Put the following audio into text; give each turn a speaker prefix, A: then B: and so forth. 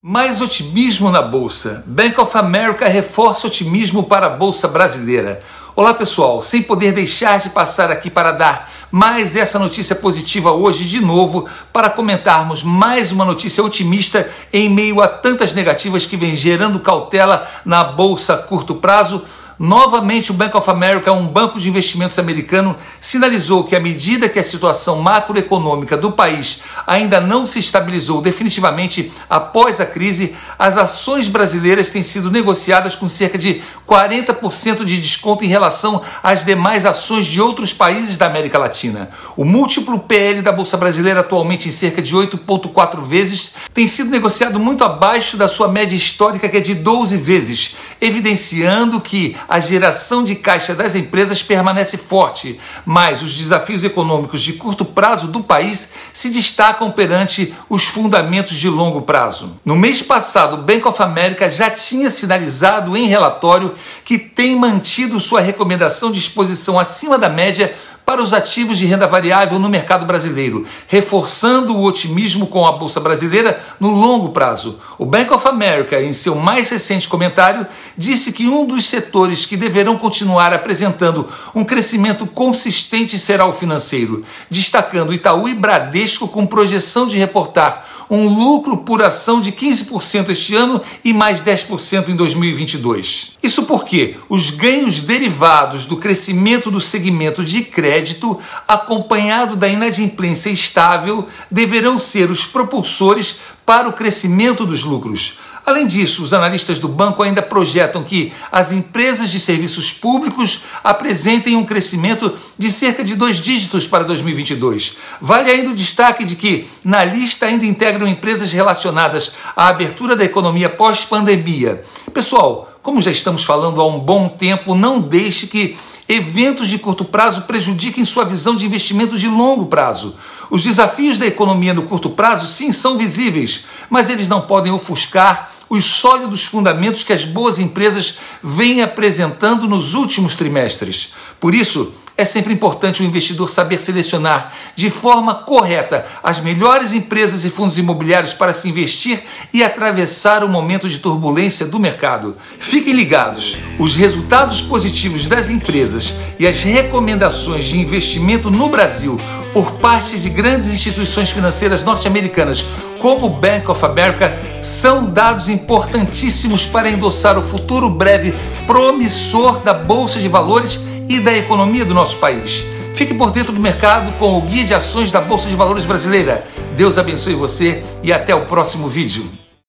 A: Mais otimismo na bolsa. Bank of America reforça otimismo para a bolsa brasileira. Olá pessoal, sem poder deixar de passar aqui para dar mais essa notícia positiva hoje de novo para comentarmos mais uma notícia otimista em meio a tantas negativas que vem gerando cautela na bolsa a curto prazo Novamente, o Bank of America, um banco de investimentos americano, sinalizou que, à medida que a situação macroeconômica do país ainda não se estabilizou definitivamente após a crise, as ações brasileiras têm sido negociadas com cerca de 40% de desconto em relação às demais ações de outros países da América Latina. O múltiplo PL da Bolsa Brasileira, atualmente em cerca de 8,4 vezes, tem sido negociado muito abaixo da sua média histórica, que é de 12 vezes, evidenciando que a geração de caixa das empresas permanece forte, mas os desafios econômicos de curto prazo do país se destacam perante os fundamentos de longo prazo. No mês passado, o Bank of America já tinha sinalizado em relatório que tem mantido sua recomendação de exposição acima da média para os ativos de renda variável no mercado brasileiro, reforçando o otimismo com a bolsa brasileira no longo prazo. O Bank of America, em seu mais recente comentário, disse que um dos setores que deverão continuar apresentando um crescimento consistente será o financeiro, destacando Itaú e Bradesco com projeção de reportar um lucro por ação de 15% este ano e mais 10% em 2022. Isso porque os ganhos derivados do crescimento do segmento de crédito, acompanhado da inadimplência estável, deverão ser os propulsores para o crescimento dos lucros. Além disso, os analistas do banco ainda projetam que as empresas de serviços públicos apresentem um crescimento de cerca de dois dígitos para 2022. Vale ainda o destaque de que, na lista, ainda integram empresas relacionadas à abertura da economia pós-pandemia. Pessoal, como já estamos falando há um bom tempo, não deixe que eventos de curto prazo prejudiquem sua visão de investimento de longo prazo. Os desafios da economia no curto prazo, sim, são visíveis, mas eles não podem ofuscar os sólidos fundamentos que as boas empresas vêm apresentando nos últimos trimestres. Por isso, é sempre importante o investidor saber selecionar de forma correta as melhores empresas e fundos imobiliários para se investir e atravessar o momento de turbulência do mercado. Fiquem ligados: os resultados positivos das empresas e as recomendações de investimento no Brasil por parte de grandes instituições financeiras norte-americanas, como o Bank of America, são dados importantíssimos para endossar o futuro breve promissor da Bolsa de Valores e da economia do nosso país. Fique por dentro do mercado com o Guia de Ações da Bolsa de Valores Brasileira. Deus abençoe você e até o próximo vídeo.